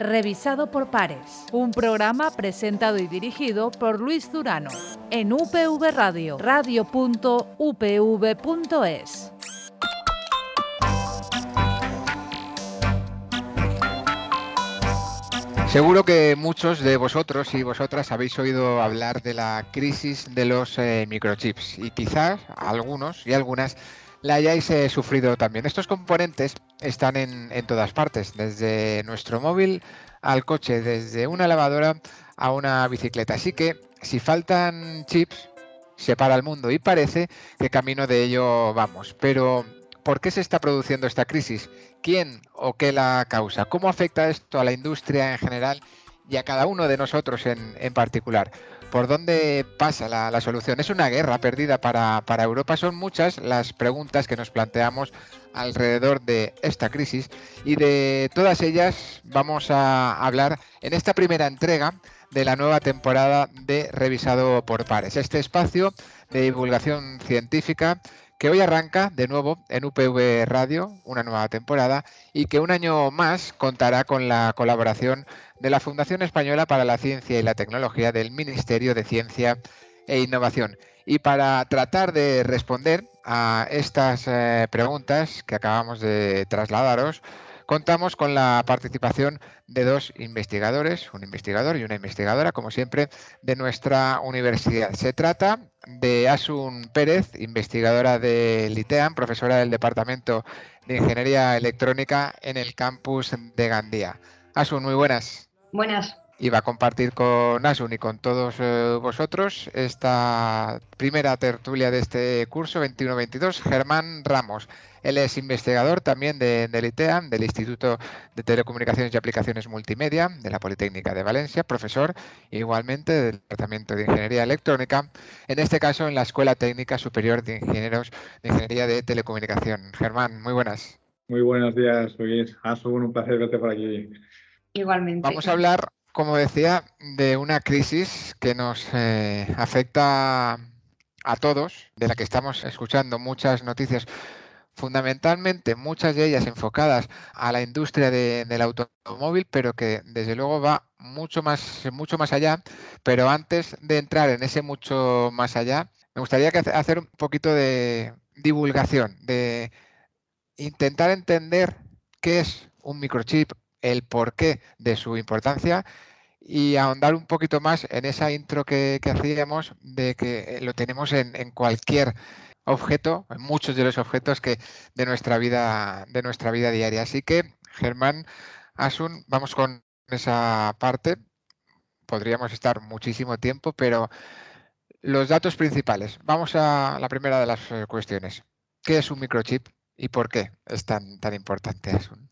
revisado por pares. Un programa presentado y dirigido por Luis Durano en UPV Radio, radio.upv.es. Seguro que muchos de vosotros y vosotras habéis oído hablar de la crisis de los eh, microchips y quizás algunos y algunas la hayáis eh, sufrido también. Estos componentes están en, en todas partes, desde nuestro móvil al coche, desde una lavadora a una bicicleta. Así que si faltan chips, se para el mundo y parece que camino de ello vamos. Pero, ¿por qué se está produciendo esta crisis? ¿Quién o qué la causa? ¿Cómo afecta esto a la industria en general y a cada uno de nosotros en, en particular? ¿Por dónde pasa la, solución? ¿Es una guerra perdida para, para Europa? Son muchas las preguntas que nos planteamos alrededor de esta crisis y de todas ellas vamos a hablar en esta primera entrega de la nueva temporada de Revisado por Pares, este espacio de divulgación científica que hoy arranca de nuevo en UPV Radio, una nueva temporada, y que un año más contará con la colaboración de la Fundación Española para la Ciencia y la Tecnología del Ministerio de Ciencia e Innovación. Y para tratar de responder a estas eh, preguntas que acabamos de trasladaros, contamos con la participación de dos investigadores, un investigador y una investigadora, como siempre, de nuestra universidad. Se trata de Asun Pérez, investigadora de LITEAM, profesora del Departamento de Ingeniería Electrónica en el campus de Gandía. Asun, muy buenas. Buenas. Y va a compartir con Asun y con todos eh, vosotros esta primera tertulia de este curso 21-22, Germán Ramos. Él es investigador también de, del ITEAM, del Instituto de Telecomunicaciones y Aplicaciones Multimedia de la Politécnica de Valencia, profesor igualmente del Departamento de Ingeniería Electrónica, en este caso en la Escuela Técnica Superior de Ingenieros de Ingeniería de Telecomunicación. Germán, muy buenas. Muy buenos días, Luis. Asun, un placer verte por aquí. Igualmente. Vamos a hablar, como decía, de una crisis que nos eh, afecta a todos, de la que estamos escuchando muchas noticias fundamentalmente muchas de ellas enfocadas a la industria de, del automóvil, pero que desde luego va mucho más, mucho más allá. Pero antes de entrar en ese mucho más allá, me gustaría hacer un poquito de divulgación, de intentar entender qué es un microchip, el porqué de su importancia y ahondar un poquito más en esa intro que, hacíamos de que lo tenemos en, en cualquier objeto, muchos de los objetos que de nuestra vida, de nuestra vida diaria. Así que, Germán Asun, vamos con esa parte. Podríamos estar muchísimo tiempo, pero los datos principales. Vamos a la primera de las eh, cuestiones. ¿Qué es un microchip y por qué es tan, tan importante, Asun?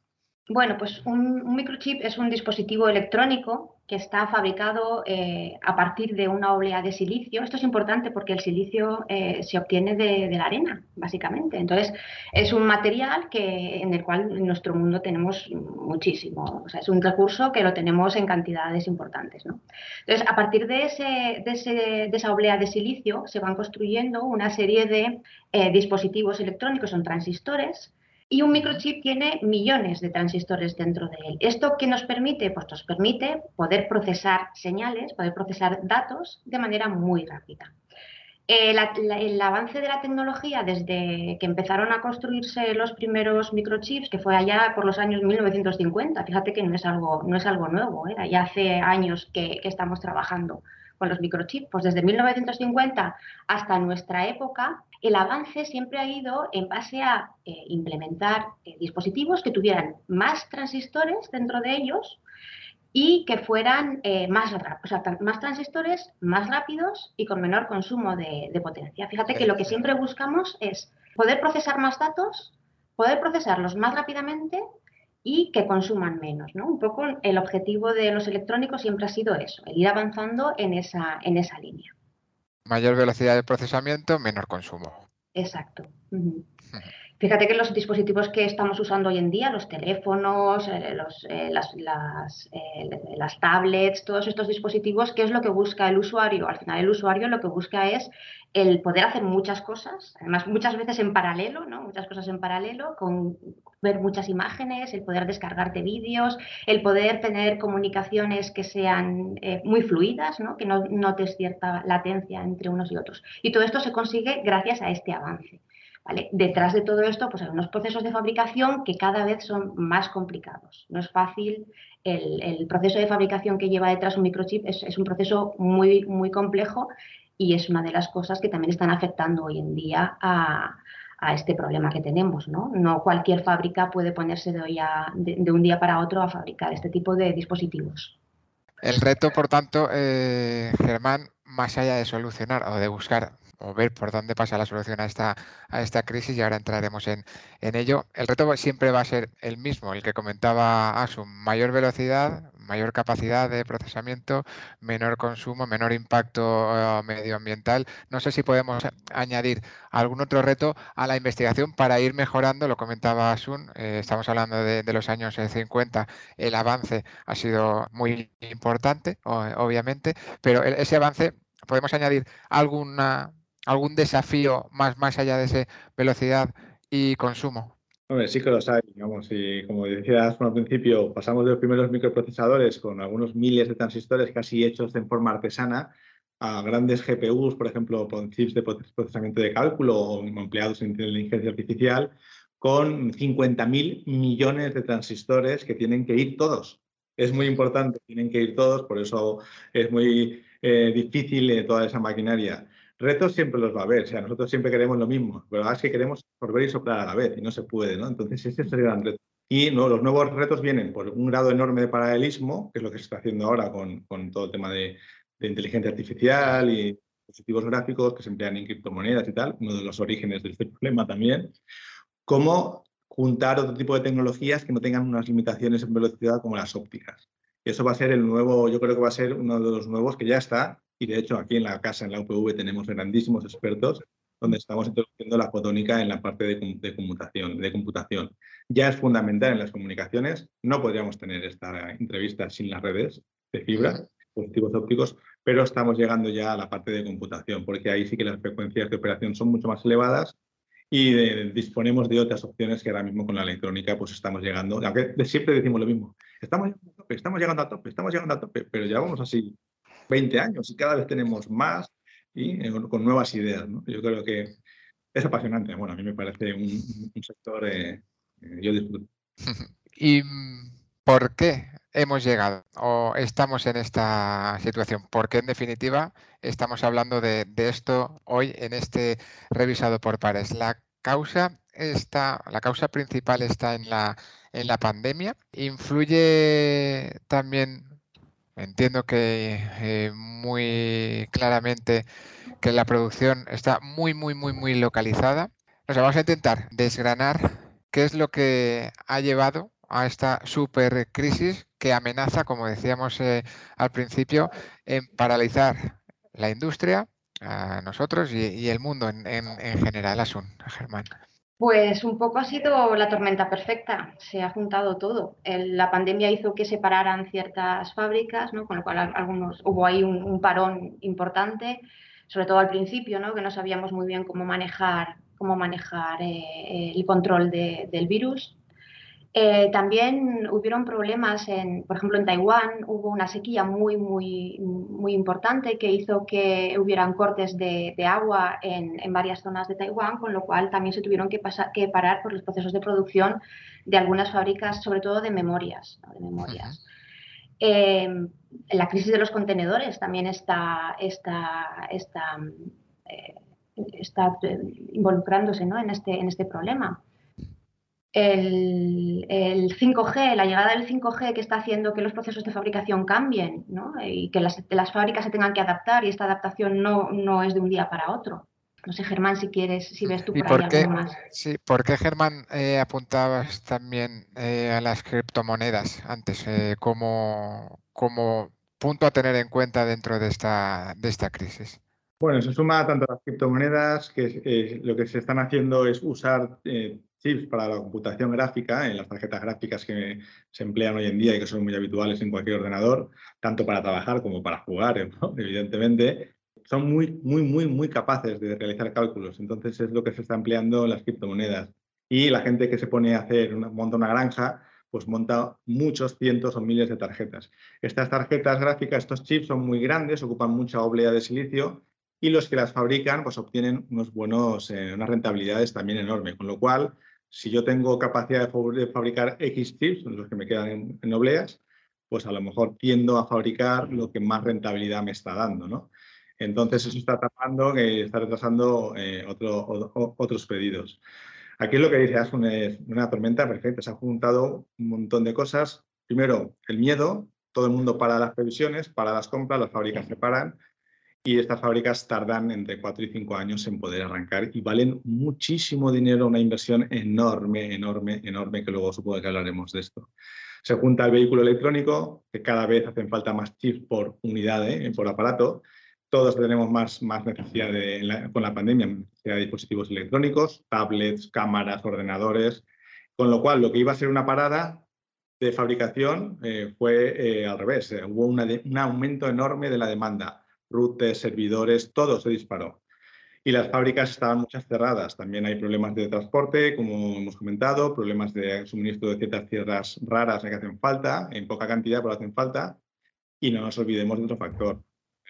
Bueno, pues un, microchip es un dispositivo electrónico que está fabricado eh, a partir de una oblea de silicio. Esto es importante porque el silicio eh, se obtiene de, de, la arena, básicamente. Entonces, es un material que, en el cual en nuestro mundo tenemos muchísimo. O sea, es un recurso que lo tenemos en cantidades importantes. ¿no? Entonces, a partir de, ese, de, ese, de, esa oblea de silicio se van construyendo una serie de eh, dispositivos electrónicos, son transistores, y un microchip tiene millones de transistores dentro de él. ¿Esto qué nos permite? Pues nos permite poder procesar señales, poder procesar datos de manera muy rápida. Eh, el avance de la tecnología desde que empezaron a construirse los primeros microchips, que fue allá por los años 1950, fíjate que no es algo, no es algo nuevo, ¿eh? ya hace años que estamos trabajando con los microchips. Pues desde 1950 hasta nuestra época, el avance siempre ha ido en base a eh, implementar eh, dispositivos que tuvieran más transistores dentro de ellos y que fueran eh, más, o sea, más transistores, más rápidos y con menor consumo de, potencia. Fíjate que lo que siempre buscamos es poder procesar más datos, poder procesarlos más rápidamente y que consuman menos. ¿no? Un poco el objetivo de los electrónicos siempre ha sido eso, el ir avanzando en esa línea. Mayor velocidad de procesamiento, menor consumo. Exacto. Uh -huh. Fíjate que los dispositivos que estamos usando hoy en día, los teléfonos, eh, eh, las, eh, las, tablets, todos estos dispositivos, ¿qué es lo que busca el usuario? Al final el usuario lo que busca es el poder hacer muchas cosas, además muchas veces en paralelo, ¿no? Muchas cosas en paralelo, con ver muchas imágenes, el poder descargarte vídeos, el poder tener comunicaciones que sean muy fluidas, ¿no? Que no notes cierta latencia entre unos y otros. Y todo esto se consigue gracias a este avance. Detrás de todo esto, pues hay unos procesos de fabricación que cada vez son más complicados. No es fácil. El, proceso de fabricación que lleva detrás un microchip es, un proceso muy, muy complejo y es una de las cosas que también están afectando hoy en día a, este problema que tenemos. ¿no? cualquier fábrica puede ponerse de, un día para otro a fabricar este tipo de dispositivos. El reto, por tanto, eh, Germán, más allá de solucionar o de buscar o ver por dónde pasa la solución a esta, a esta crisis y ahora entraremos en, en ello. El reto siempre va a ser el mismo, el que comentaba Asu, mayor velocidad, mayor capacidad de procesamiento, menor consumo, menor impacto eh, medioambiental. No sé si podemos añadir algún otro reto a la investigación para ir mejorando, lo comentaba Asun, eh, estamos hablando de, de, los años 50, eh, el avance ha sido muy importante, obviamente, pero ese avance podemos añadir alguna algún desafío más, más allá de ese velocidad y consumo? Hombre, sí que los hay, digamos, y como decías al principio, pasamos de los primeros microprocesadores con algunos miles de transistores casi hechos en forma artesana a grandes GPUs, por ejemplo, con chips de procesamiento de cálculo o empleados en inteligencia artificial, con 50.000 millones de transistores que tienen que ir todos. Es muy importante, tienen que ir todos, por eso es muy eh, difícil eh, toda esa maquinaria. Retos siempre los va a haber, o sea, nosotros siempre queremos lo mismo, pero es que queremos absorber y soplar a la vez y no se puede, ¿no? Entonces ese es el gran reto. Y los nuevos retos vienen por un grado enorme de paralelismo, que es lo que se está haciendo ahora con, todo el tema de, inteligencia artificial y dispositivos gráficos que se emplean en criptomonedas y tal, uno de los orígenes de este problema también. Cómo juntar otro tipo de tecnologías que no tengan unas limitaciones en velocidad como las ópticas. Y eso va a ser el nuevo, yo creo que va a ser uno de los nuevos que ya está, y de hecho, aquí en la casa, en la UPV, tenemos grandísimos expertos donde estamos introduciendo la fotónica en la parte de, computación, de computación. Ya es fundamental en las comunicaciones. No podríamos tener esta entrevista sin las redes de fibra, dispositivos ópticos, pero estamos llegando ya a la parte de computación, porque ahí sí que las frecuencias de operación son mucho más elevadas y disponemos de otras opciones que ahora mismo con la electrónica pues estamos llegando, aunque siempre decimos lo mismo, estamos llegando a tope, estamos llegando a tope, estamos llegando a tope, pero ya vamos así 20 años y cada vez tenemos más y eh, con nuevas ideas. Yo creo que es apasionante. Bueno, a mí me parece un, sector eh, eh, yo disfruto. ¿Y por qué hemos llegado o estamos en esta situación? Porque en definitiva estamos hablando de, esto hoy en este revisado por pares. La causa está, la causa principal está en la, en la pandemia. ¿Influye también Entiendo que eh, muy claramente que la producción está muy, muy, muy, muy localizada. Nos vamos a intentar desgranar qué es lo que ha llevado a esta super crisis que amenaza, como decíamos eh, al principio, en paralizar la industria, a nosotros y, el mundo en, en general, Asun, Germán. Pues un poco ha sido la tormenta perfecta, se ha juntado todo. la pandemia hizo que se pararan ciertas fábricas, con lo cual algunos, hubo ahí un, parón importante, sobre todo al principio, ¿no? que no sabíamos muy bien cómo manejar, cómo manejar eh, el control del virus. Eh, también hubieron problemas, en, por ejemplo, en Taiwán hubo una sequía muy, muy, muy importante que hizo que hubieran cortes de, agua en, varias zonas de Taiwán, con lo cual también se tuvieron que, pasar, que parar por los procesos de producción de algunas fábricas, sobre todo de memorias. De memorias. Em, la crisis de los contenedores también está, está, está, eh, está involucrándose ¿no? en, este, en este problema el, 5G, la llegada del 5G que está haciendo que los procesos de fabricación cambien y que las, fábricas se tengan que adaptar y esta adaptación no, no es de un día para otro. No sé, Germán, si quieres, si ves tú por, ahí algo más. Sí, ¿por qué, Germán, eh, apuntabas también eh, a las criptomonedas antes eh, como, como punto a tener en cuenta dentro de esta, de esta crisis? Bueno, se suma tanto a las criptomonedas que lo que se están haciendo es usar chips para la computación gráfica, en las tarjetas gráficas que se emplean hoy en día y que son muy habituales en cualquier ordenador, tanto para trabajar como para jugar, evidentemente, son muy, muy, muy, muy capaces de realizar cálculos. Entonces es lo que se está empleando en las criptomonedas. Y la gente que se pone a hacer, una, monta una granja, pues monta muchos cientos o miles de tarjetas. Estas tarjetas gráficas, estos chips son muy grandes, ocupan mucha oblea de silicio y los que las fabrican pues obtienen unos buenos, eh, unas rentabilidades también enormes. Con lo cual, si yo tengo capacidad de, fabricar X chips, los que me quedan en, obleas, pues a lo mejor tiendo a fabricar lo que más rentabilidad me está dando, ¿no? Entonces eso está tapando, que está retrasando eh, otros pedidos. Aquí lo que dice Asun es una tormenta perfecta. Se ha juntado un montón de cosas. Primero, el miedo. Todo el mundo para las previsiones, para las compras, las fábricas se paran y estas fábricas tardan entre 4 y 5 años en poder arrancar y valen muchísimo dinero, una inversión enorme, enorme, enorme, que luego supongo que hablaremos de esto. Se junta el vehículo electrónico, que cada vez hacen falta más chips por unidad, ¿eh? por aparato. Todos tenemos más, más necesidad de, con la pandemia, de dispositivos electrónicos, tablets, cámaras, ordenadores, con lo cual lo que iba a ser una parada de fabricación eh, fue eh, al revés. hubo un aumento enorme de la demanda routers, servidores, todo se disparó. Y las fábricas estaban muchas cerradas. También hay problemas de transporte, como hemos comentado, problemas de suministro de ciertas tierras raras que hacen falta, en poca cantidad, pero hacen falta. Y no nos olvidemos de otro factor.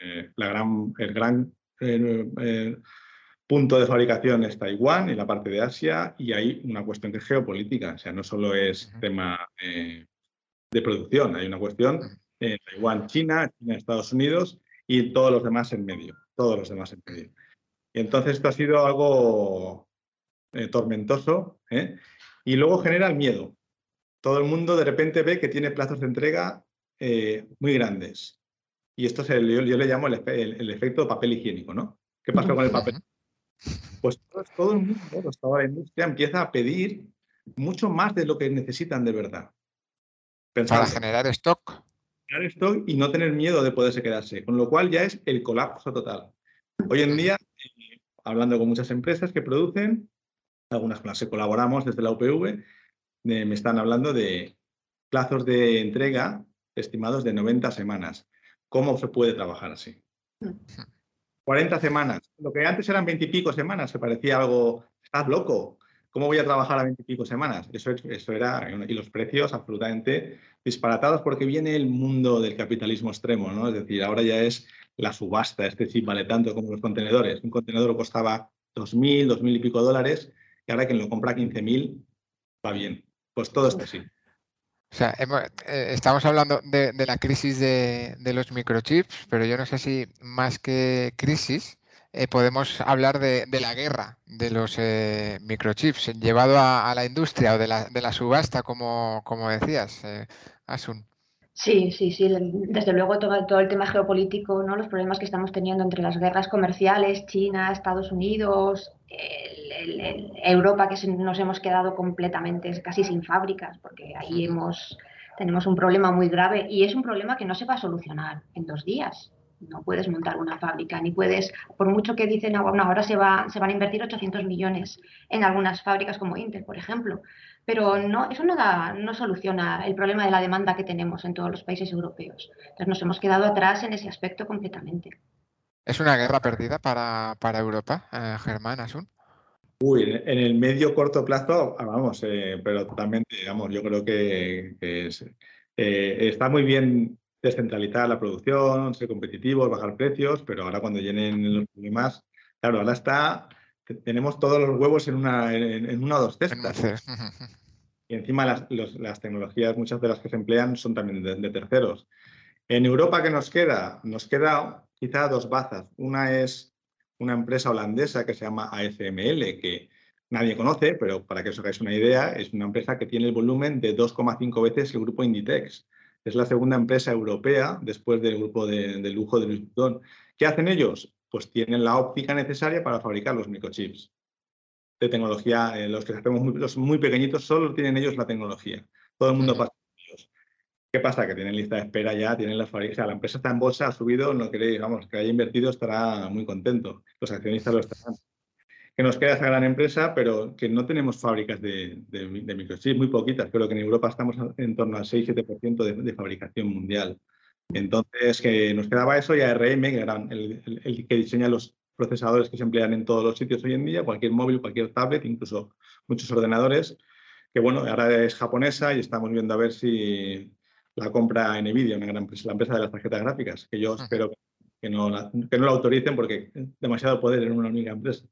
Eh, la gran, el gran eh, eh, punto de fabricación es Taiwán, en la parte de Asia, y hay una cuestión de geopolítica. O sea, no solo es tema de producción, hay una cuestión en Taiwán, China, China, Estados Unidos, y todos los demás en medio, todos los demás en medio. Y entonces esto ha sido algo eh, tormentoso ¿eh? y luego genera el miedo. Todo el mundo de repente ve que tiene plazos de entrega eh, muy grandes. Y esto es el, yo, le llamo el, el, efecto papel higiénico, ¿no? ¿Qué pasa con el papel? Pues todo, el mundo, toda la industria empieza a pedir mucho más de lo que necesitan de verdad. Para generar stock esto y no tener miedo de poderse quedarse, con lo cual ya es el colapso total. Hoy en día, eh, hablando con muchas empresas que producen, algunas con las que colaboramos desde la UPV, eh, me están hablando de plazos de entrega estimados de 90 semanas. ¿Cómo se puede trabajar así? 40 semanas. Lo que antes eran 20 y pico semanas, se parecía algo, estás loco. ¿Cómo voy a trabajar a 20 y pico semanas? Eso, eso era, y los precios absolutamente disparatados porque viene el mundo del capitalismo extremo, ¿no? Es decir, ahora ya es la subasta, este chip vale tanto como los contenedores. Un contenedor costaba 2.000, 2.000 y pico dólares y ahora quien lo compra 15.000 va bien. Pues todo esto sí. O sea, eh, estamos hablando de, la crisis de, los microchips, pero yo no sé si más que crisis eh, podemos hablar de, la guerra de los eh, microchips llevado a, la industria o de la, subasta, como, decías, Asun. Sí, sí, sí. Desde luego todo, todo, el tema geopolítico, ¿no? Los problemas que estamos teniendo entre las guerras comerciales, China, Estados Unidos, Europa, que nos hemos quedado completamente casi sin fábricas, porque ahí hemos, tenemos un problema muy grave y es un problema que no se va a solucionar en dos días no puedes montar una fábrica, ni puedes, por mucho que dicen, ah, ahora se, va, se van a invertir 800 millones en algunas fábricas como Intel, por ejemplo, pero no, eso no, da, no soluciona el problema de la demanda que tenemos en todos los países europeos. Entonces nos hemos quedado atrás en ese aspecto completamente. ¿Es una guerra perdida para, Europa, eh, Germán Asun? Uy, en el medio corto plazo, ah, vamos, eh, pero totalmente, digamos, yo creo que, eh, está muy bien descentralizar la producción, ser competitivos, bajar precios, pero ahora cuando llenen los problemas, claro, ahora está, tenemos todos los huevos en una, en, una o dos cestas. Y encima las, las, tecnologías, muchas de las que se emplean son también de, terceros. En Europa, ¿qué nos queda? Nos queda quizá dos bazas. Una es una empresa holandesa que se llama ASML, que nadie conoce, pero para que os hagáis una idea, es una empresa que tiene el volumen de 2,5 veces el grupo Inditex. Es la segunda empresa europea después del grupo de, lujo de Louis Vuitton. ¿Qué hacen ellos? Pues tienen la óptica necesaria para fabricar los microchips de tecnología. Eh, los que hacemos muy, los muy pequeñitos solo tienen ellos la tecnología. Todo el mundo pasa por ellos. ¿Qué pasa? Que tienen lista de espera ya, tienen la fábrica. O sea, la empresa está en bolsa, ha subido, no queréis, vamos, que haya invertido estará muy contento. Los accionistas lo estarán. Que nos queda esa gran empresa, pero que no tenemos fábricas de, de, microchips, muy poquitas. Creo que en Europa estamos en torno al 6-7% de, de, fabricación mundial. Entonces, que nos quedaba eso y ARM, que era el, el, que diseña los procesadores que se emplean en todos los sitios hoy en día, cualquier móvil, cualquier tablet, incluso muchos ordenadores, que bueno, ahora es japonesa y estamos viendo a ver si la compra Nvidia, una gran empresa, la empresa de las tarjetas gráficas, que yo espero que no, la, que no la autoricen porque es demasiado poder en una única empresa.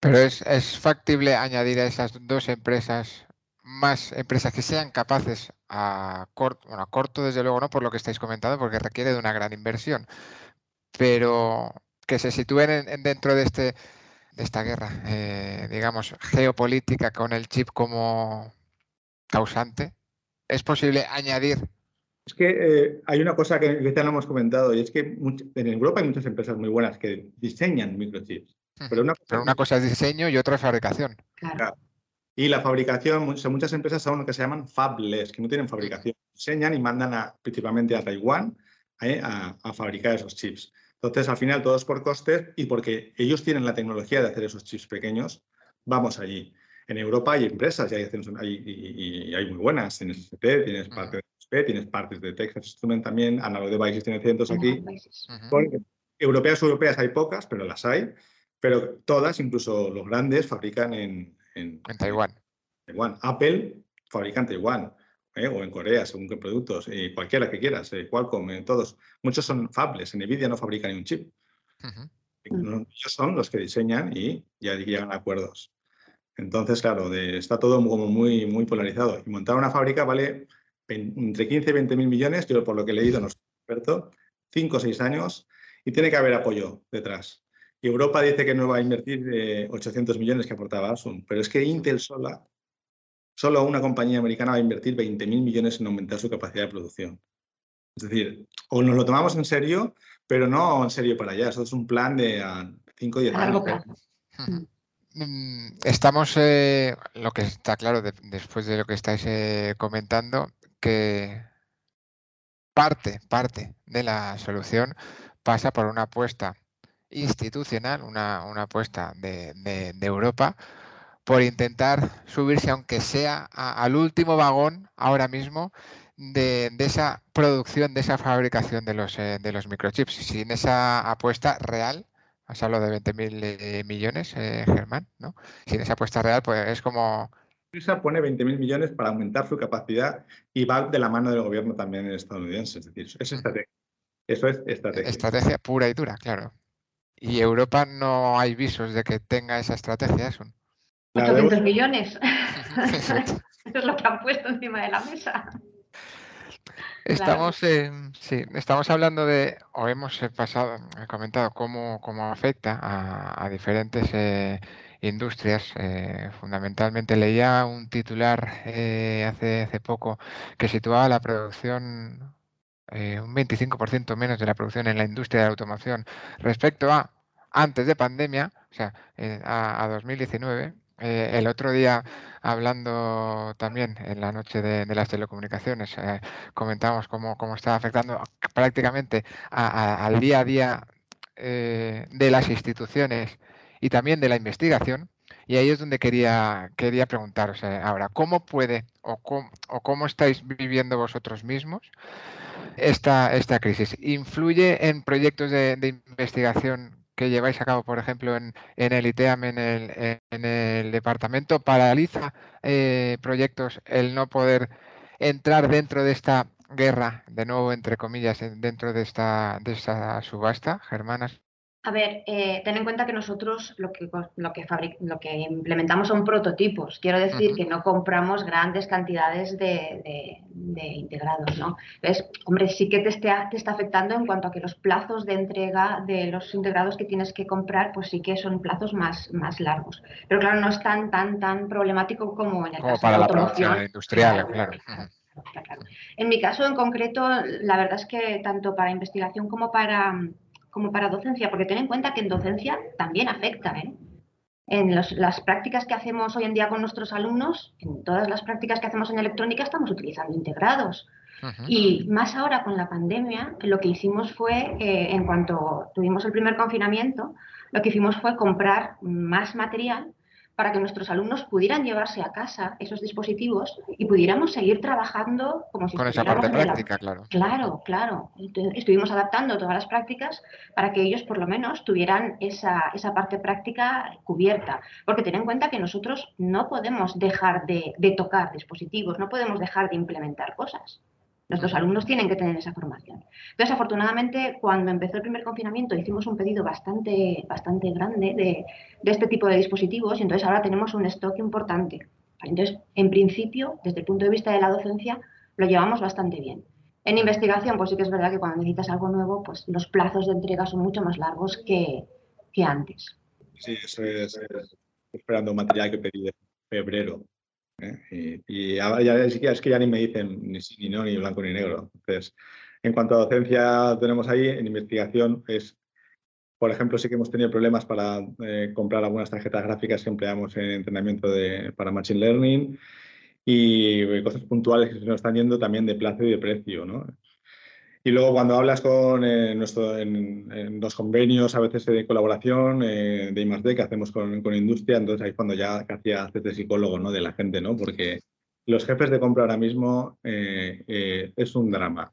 Pero es, es factible añadir a esas dos empresas más empresas que sean capaces a corto, bueno, corto desde luego no por lo que estáis comentando, porque requiere de una gran inversión, pero que se sitúen en, dentro de este de esta guerra, eh, digamos, geopolítica con el chip como causante, ¿es posible añadir es que eh, hay una cosa que ya no hemos comentado y es que en Europa hay muchas empresas muy buenas que diseñan microchips. Pero una, cosa, es diseño y otra es fabricación. Y la fabricación, muchas, empresas son lo que se llaman fabless, que no tienen fabricación. Diseñan y mandan a, principalmente a Taiwán eh, a, a, fabricar esos chips. Entonces, al final, todo es por costes y porque ellos tienen la tecnología de hacer esos chips pequeños, vamos allí. En Europa hay empresas y hay, y, hay muy buenas. Tienes ST, tienes parte de tienes partes de Texas Instrument también, Analog Devices tiene cientos aquí. Europeas europeas hay pocas, pero las hay. Pero todas, incluso los grandes, fabrican en, en, Taiwán. Taiwán. Apple fabrica en Taiwán. ¿eh? o en Corea, según qué productos, eh, cualquiera que quieras, eh, Qualcomm, todos. Muchos son fables, en Nvidia no fabrica ni un chip. Ellos son los que diseñan y ya llegan a acuerdos. Entonces, claro, está todo como muy, muy polarizado. Y montar una fábrica vale entre 15 y 20 mil millones, yo por lo que he leído, no soy experto, 5 o 6 años, y tiene que haber apoyo detrás. Y Europa dice que no va a invertir 800 millones que aportaba Asun, pero es que Intel sola, solo una compañía americana va a invertir 20 mil millones en aumentar su capacidad de producción. Es decir, o nos lo tomamos en serio, pero no en serio para allá. Eso es un plan de 5 o 10 años. Mm, estamos, eh, lo que está claro después de lo que estáis eh, comentando, que parte, parte de la solución pasa por una apuesta institucional, una, apuesta de, Europa por intentar subirse, aunque sea al último vagón ahora mismo, de, esa producción, de esa fabricación de los, eh, de los microchips. Sin esa apuesta real, has hablado de 20.000 eh, millones, eh, Germán, ¿no? Sin esa apuesta real, pues es como PRISA pone 20.000 millones para aumentar su capacidad y va de la mano del gobierno también estadounidense. Es decir, es estrategia. Eso es estrategia. Estrategia pura y dura, claro. Y Europa no hay visos de que tenga esa estrategia. Eso. 800 millones. Eso es lo que han puesto encima de la mesa. Estamos, sí, estamos hablando de, o hemos pasado, he comentado cómo, cómo afecta a, diferentes eh, industrias. Eh, fundamentalmente leía un titular eh, hace, hace poco que situaba la producción eh, un 25% menos de la producción en la industria de la automoción respecto a antes de pandemia, o sea, a, 2019. el otro día, hablando también en la noche de, las telecomunicaciones, comentamos cómo, cómo está afectando prácticamente al día a día de las instituciones y también de la investigación. Y ahí es donde quería, quería preguntaros ahora, ¿cómo puede o cómo, o cómo estáis viviendo vosotros mismos esta, esta crisis? ¿Influye en proyectos de, investigación que lleváis a cabo, por ejemplo, en, en el ITEAM, en el, en el departamento? ¿Paraliza eh, proyectos el no poder entrar dentro de esta guerra, de nuevo, entre comillas, dentro de esta, de esta subasta, Germanas? A ver, eh, ten en cuenta que nosotros lo que, lo que, lo que implementamos son prototipos. Quiero decir que no compramos grandes cantidades de, integrados, ¿no? Entonces, hombre, sí que te está, te está afectando en cuanto a que los plazos de entrega de los integrados que tienes que comprar, pues sí que son plazos más, más largos. Pero claro, no es tan, tan, tan problemático como en el caso para de la automoción industrial, claro. En mi caso en concreto, la verdad es que tanto para investigación como para como para docencia, porque ten en cuenta que en docencia también afecta. ¿eh? En las prácticas que hacemos hoy en día con nuestros alumnos, en todas las prácticas que hacemos en electrónica estamos utilizando integrados. Y más ahora con la pandemia, lo que hicimos fue, eh, en cuanto tuvimos el primer confinamiento, lo que hicimos fue comprar más material para que nuestros alumnos pudieran llevarse a casa esos dispositivos y pudiéramos seguir trabajando como si Con esa parte práctica, claro. Claro, claro. Estuvimos adaptando todas las prácticas para que ellos por lo menos tuvieran esa, esa parte práctica cubierta. Porque ten en cuenta que nosotros no podemos dejar de, de tocar dispositivos, no podemos dejar de implementar cosas. Nuestros alumnos tienen que tener esa formación. Entonces, afortunadamente, cuando empezó el primer confinamiento, hicimos un pedido bastante, bastante grande de, este tipo de dispositivos y entonces ahora tenemos un stock importante. Entonces, en principio, desde el punto de vista de la docencia, lo llevamos bastante bien. En investigación, pues sí que es verdad que cuando necesitas algo nuevo, pues los plazos de entrega son mucho más largos que, antes. Sí, eso es, esperando material que pedí de febrero ¿eh? Y, es que ya ni me dicen ni sí ni no, ni blanco ni negro. Entonces, en cuanto a docencia tenemos ahí, en investigación es, por ejemplo, sí que hemos tenido problemas para eh, comprar algunas tarjetas gráficas que empleamos en entrenamiento de, para Machine Learning y cosas puntuales que se nos están yendo también de plazo y de precio. ¿no? Y luego cuando hablas con eh, nuestro, en, los convenios a veces de colaboración eh, de I+D que hacemos con, con, industria, entonces ahí cuando ya hacía haces de psicólogo ¿no? de la gente, ¿no? porque los jefes de compra ahora mismo eh, es un drama.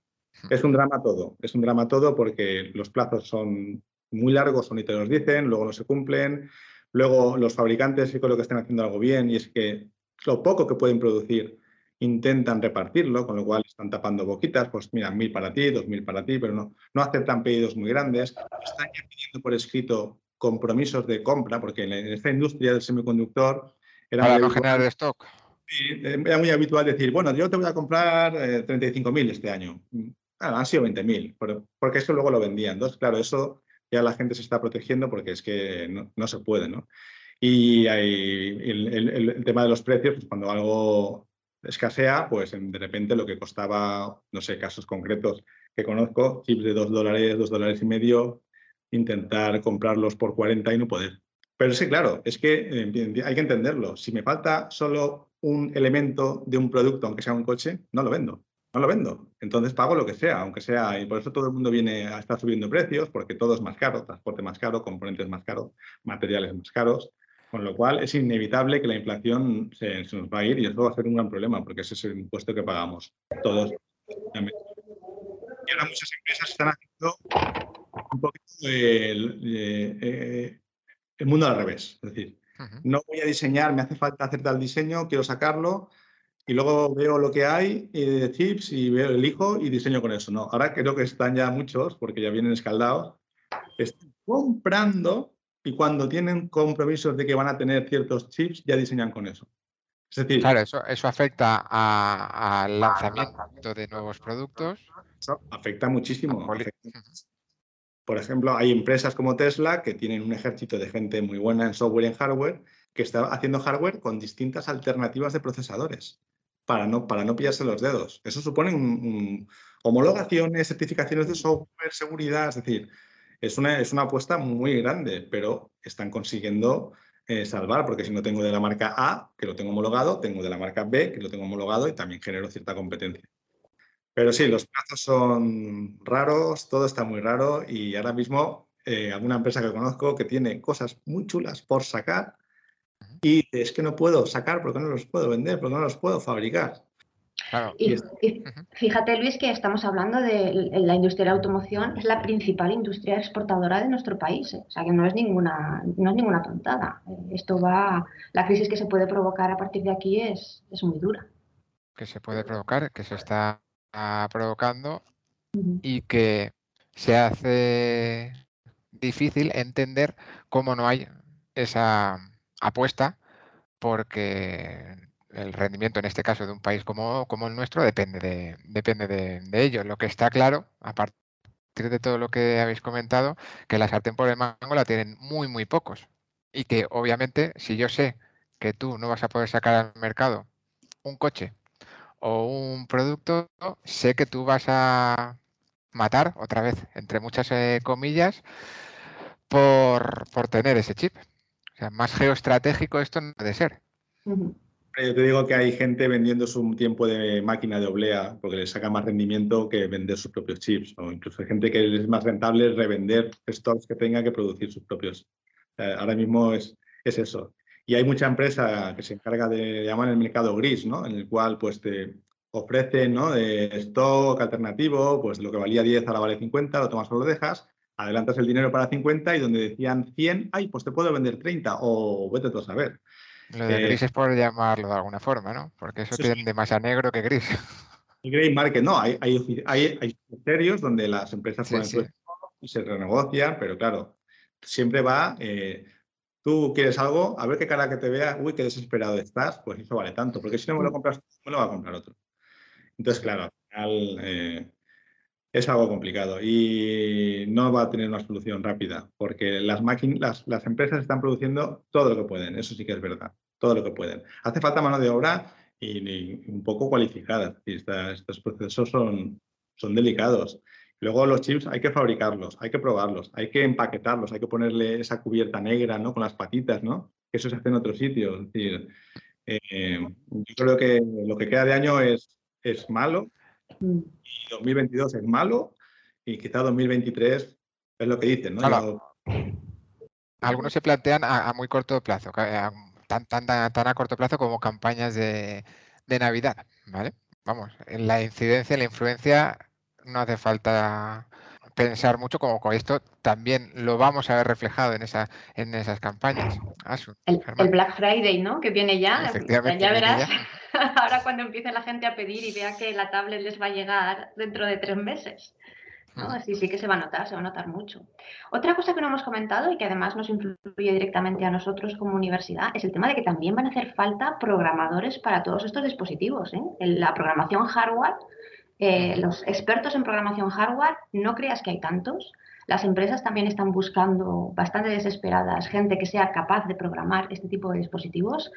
Es un drama todo, es un drama todo porque los plazos son muy largos o ni te los dicen, luego no se cumplen, luego los fabricantes sí creo que están haciendo algo bien y es que lo poco que pueden producir intentan repartirlo, con lo cual están tapando boquitas, pues mira, mil para ti, dos mil para ti, pero no, no aceptan pedidos muy grandes. Están ya pidiendo por escrito compromisos de compra, porque en esta industria del semiconductor era para no generar stock. Sí, era muy habitual decir, bueno, yo te voy a comprar eh, 35.000 este año. Ah, han sido 20.000, porque eso luego lo vendían. Entonces, claro, eso ya la gente se está protegiendo porque es que no, no se puede, ¿no? Y hay el, el, tema de los precios, pues cuando algo escasea, pues de repente lo que costaba, no sé, casos concretos que conozco, chips de 2 dólares, 2 dólares y medio, intentar comprarlos por 40 y no poder. Pero sí, claro, es que eh, hay que entenderlo. Si me falta solo un elemento de un producto, aunque sea un coche, no lo vendo. No lo vendo. Entonces pago lo que sea, aunque sea. Y por eso todo el mundo viene a estar subiendo precios, porque todo es más caro, transporte más caro, componentes más caros, materiales más caros. Con lo cual es inevitable que la inflación se, nos va a ir y eso va a ser un gran problema porque ese es el impuesto que pagamos todos. Y ahora muchas empresas están haciendo un poquito el, mundo al revés. Es decir, no voy a diseñar, me hace falta hacer tal diseño, quiero sacarlo y luego veo lo que hay de chips y veo, elijo y diseño con eso. No, ahora creo que están ya muchos, porque ya vienen escaldados, están comprando y cuando tienen compromisos de que van a tener ciertos chips, ya diseñan con eso. Es decir, claro, eso, eso afecta al lanzamiento de nuevos productos. Eso afecta muchísimo. Por ejemplo, hay empresas como Tesla que tienen un ejército de gente muy buena en software y en hardware que está haciendo hardware con distintas alternativas de procesadores para no, para no pillarse los dedos. Eso supone homologaciones, certificaciones de software, seguridad, es decir, es una, es una apuesta muy grande, pero están consiguiendo eh, salvar, porque si no tengo de la marca A, que lo tengo homologado, tengo de la marca B, que lo tengo homologado y también genero cierta competencia. Pero sí, los plazos son raros, todo está muy raro y ahora mismo eh, alguna empresa que conozco que tiene cosas muy chulas por sacar y es que no puedo sacar porque no los puedo vender, porque no los puedo fabricar. Y, fíjate, Luis, que estamos hablando de la industria de la automoción, es la principal industria exportadora de nuestro país. ¿eh? O sea, que no es ninguna, no es ninguna tontada. Esto va, la crisis que se puede provocar a partir de aquí es, es muy dura. Que se puede provocar, que se está provocando y que se hace difícil entender cómo no hay esa apuesta porque el rendimiento, en este caso, de un país como, el nuestro, depende, de, depende de, ello. Lo que está claro, a partir de todo lo que habéis comentado, que la sartén por el mango la tienen muy, muy pocos. Y que, obviamente, si yo sé que tú no vas a poder sacar al mercado un coche o un producto, sé que tú vas a matar, otra vez, entre muchas eh, comillas, por, por, tener ese chip. O sea, más geoestratégico esto no puede ser. Yo te digo que hay gente vendiendo su tiempo de máquina de oblea porque le saca más rendimiento que vender sus propios chips. O incluso hay gente que es más rentable revender stocks que tenga que producir sus propios. ahora mismo es, es eso. Y hay mucha empresa que se encarga de llamar el mercado gris, ¿no? En el cual pues te ofrecen ¿no? de stock alternativo, pues lo que valía 10 ahora vale 50, lo tomas o lo dejas, adelantas el dinero para 50 y donde decían 100, ay, pues te puedo vender 30 o vete tú a saber. Lo de gris es por llamarlo de alguna forma, ¿no? Porque eso tiende más a negro que gris. Y gray market, no, hay, hay, hay, hay criterios donde las empresas ponen y se renegocian, pero claro, siempre va, eh, tú quieres algo, a ver qué cara que te vea, uy, qué desesperado estás, pues eso vale tanto, porque si no me lo compras, me lo va a comprar otro. Entonces, claro, al final eh, es algo complicado y no va a tener una solución rápida, porque las, máquinas, las, empresas están produciendo todo lo que pueden, eso sí que es verdad, todo lo que pueden. Hace falta mano de obra y, un poco cualificada, y estos procesos son, son delicados. Luego los chips hay que fabricarlos, hay que probarlos, hay que empaquetarlos, hay que ponerle esa cubierta negra, ¿no? Con las patitas, ¿no? Que eso se hace en otros sitios. Es decir, eh, yo creo que lo que queda de año es, es malo mm. y 2022 es malo y quizá 2023 es lo que dicen, ¿no? Algunos se plantean a, muy corto plazo, tan, tan, tan, a corto plazo como campañas de, de Navidad, ¿vale? Vamos, la incidencia, la influencia no hace falta pensar mucho como con esto también lo vamos a ver reflejado en esa en esas campañas. el, Black Friday, ¿no? Que viene ya. Ya verás. Ahora cuando empiece la gente a pedir y vea que la tablet les va a llegar dentro de tres meses. ¿No? Así sí que se va a notar, se va a notar mucho. Otra cosa que no hemos comentado y que además nos influye directamente a nosotros como universidad es el tema de que también van a hacer falta programadores para todos estos dispositivos. ¿eh? La programación hardware eh, los expertos en programación hardware, no creas que hay tantos. Las empresas también están buscando bastante desesperadas gente que sea capaz de programar este tipo de dispositivos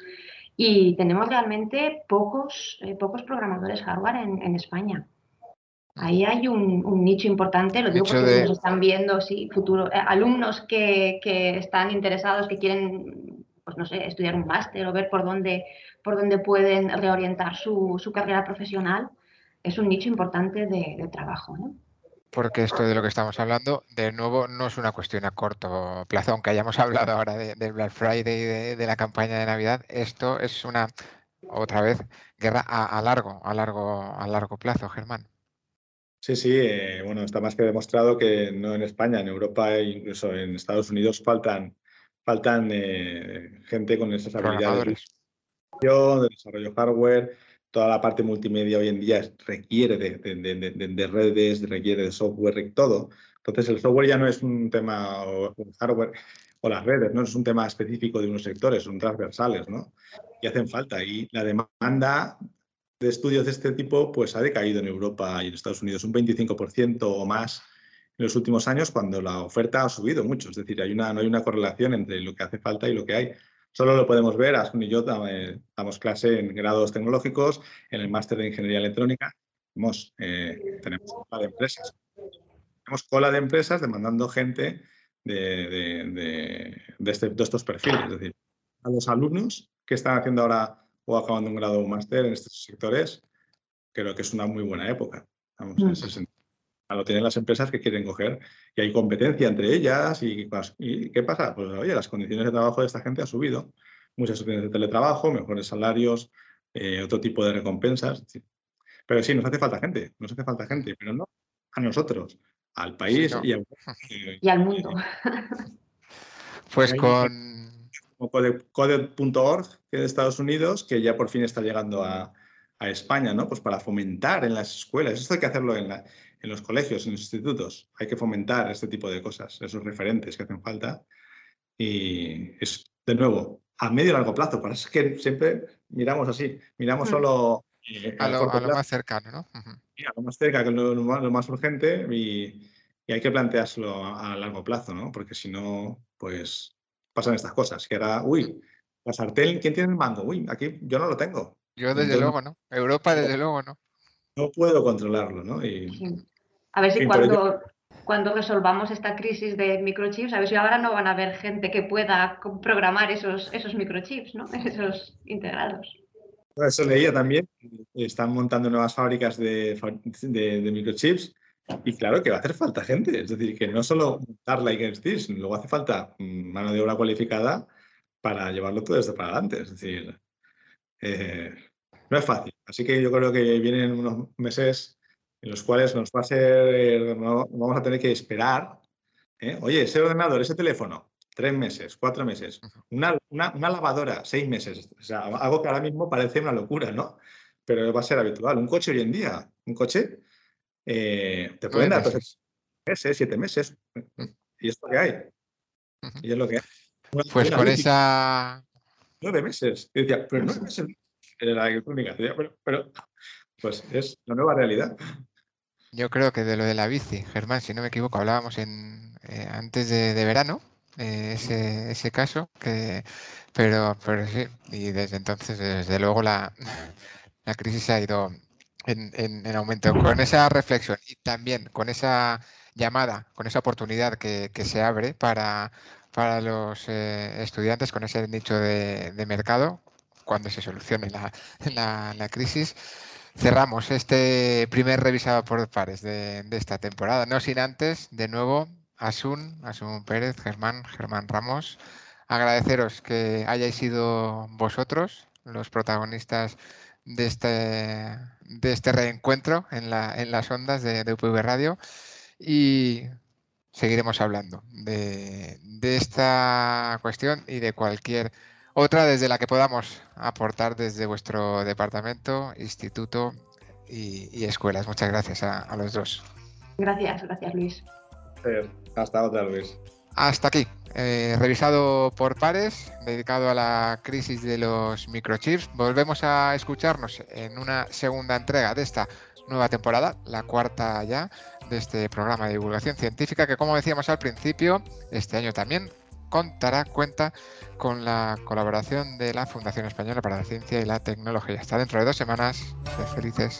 y tenemos realmente pocos, eh, pocos programadores hardware en, España. Ahí hay un, nicho importante, lo digo porque nos están viendo, sí, futuro, eh, alumnos que, que, están interesados, que quieren, pues no sé, estudiar un máster o ver por dónde, por dónde pueden reorientar su, su carrera profesional es un nicho importante de, trabajo. ¿no? Porque esto de lo que estamos hablando, de nuevo, no es una cuestión a corto plazo, aunque hayamos hablado ahora de, Black Friday y de, la campaña de Navidad, esto es una, otra vez, guerra a, largo, a largo, a largo plazo, Germán. Sí, sí, eh, bueno, está más que demostrado que no en España, en Europa e incluso en Estados Unidos faltan, faltan eh, gente con esas habilidades de desarrollo hardware, toda la parte multimedia hoy en día requiere de, redes, requiere de software, todo. Entonces el software ya no es un tema, o el hardware o las redes, no es un tema específico de unos sectores, son transversales, ¿no? Y hacen falta. Y la demanda de estudios de este tipo pues ha decaído en Europa y en Estados Unidos un 25% o más en los últimos años cuando la oferta ha subido mucho. Es decir, hay una, no hay una correlación entre lo que hace falta y lo que hay. Solo lo podemos ver, Asun y yo eh, damos clase en grados tecnológicos, en el máster de Ingeniería Electrónica. Tenemos, eh, tenemos cola de empresas. Tenemos cola de empresas demandando gente de, este, de, estos perfiles. Es decir, a los alumnos que están haciendo ahora o acabando un grado o un máster en estos sectores, creo que es una muy buena época. Vamos, en ese mm. sentido lo tienen las empresas que quieren coger y hay competencia entre ellas y, ¿qué pasa? Pues oye, las condiciones de trabajo de esta gente han subido, muchas opciones de teletrabajo, mejores salarios, eh, otro tipo de recompensas. Pero sí, nos hace falta gente, nos hace falta gente, pero no a nosotros, al país y, al mundo. pues con... Code.org, que de Estados Unidos, que ya por fin está llegando a, a España, ¿no? Pues para fomentar en las escuelas. Esto hay que hacerlo en, la, en los colegios, en los institutos. Hay que fomentar este tipo de cosas, esos referentes que hacen falta. Y es, de nuevo, a medio y largo plazo. Para eso que siempre miramos así, miramos mm. solo... Eh, a, lo, más cercano, ¿no? a lo más cerca, que es lo, más, urgente y, hay que planteárselo a, largo plazo, ¿no? Porque si no, pues pasan estas cosas. Que ahora, uy, la sartén, ¿quién tiene el mando? Uy, aquí yo no lo tengo. Yo desde luego, ¿no? Europa desde luego, ¿no no puedo controlarlo, ¿no? A ver si cuando, cuando resolvamos esta crisis de microchips, a ver si ahora no van a haber gente que pueda programar esos, esos microchips, ¿no? Esos integrados. Eso leía también. Están montando nuevas fábricas de, de, microchips y claro que va a hacer falta gente. Es decir, que no solo montar la sino luego hace falta mm, mano de obra cualificada para llevarlo todo desde para adelante. Es decir, eh, no es fácil. Así que yo creo que vienen unos meses en los cuales nos va a ser, vamos a tener que esperar. ¿eh? Oye, ese ordenador, ese teléfono, tres meses, cuatro meses. Una, lavadora, seis meses. O sea, algo que ahora mismo parece una locura, ¿no? Pero va a ser habitual. Un coche hoy en día, un coche, eh, te pueden dar meses. meses, siete meses. Y es lo que hay. Y es lo que hay. pues con esa... Nueve meses. Y decía, pero nueve meses en la electrónica. Pero, pero, pues es la nueva realidad. Yo creo que de lo de la bici, Germán, si no me equivoco, hablábamos en, eh, antes de, de verano, eh, ese, ese caso, que, pero, pero sí, y desde entonces, desde luego, la, la crisis ha ido en, en, aumento. Con esa reflexión y también con esa llamada, con esa oportunidad que, que se abre para, para los eh, estudiantes, con ese nicho de, de mercado, cuando se solucione la, la, la, crisis. Cerramos este primer revisado por pares de, de esta temporada, no sin antes, de nuevo, Asun, Asun Pérez, Germán, Germán Ramos. Agradeceros que hayáis sido vosotros los protagonistas de este, de este reencuentro en, la, en las ondas de, de UPV Radio y seguiremos hablando de, de esta cuestión y de cualquier otra desde la que podamos aportar desde vuestro departamento, instituto y, y escuelas. Muchas gracias a, a los dos. Gracias, gracias Luis. Hasta otra vez. Hasta aquí. Eh, revisado por pares, dedicado a la crisis de los microchips. Volvemos a escucharnos en una segunda entrega de esta nueva temporada, la cuarta ya, de este programa de divulgación científica que, como decíamos al principio, este año también contará, cuenta con la colaboración de la Fundación Española para la Ciencia y la Tecnología. Hasta dentro de dos semanas. Sed felices.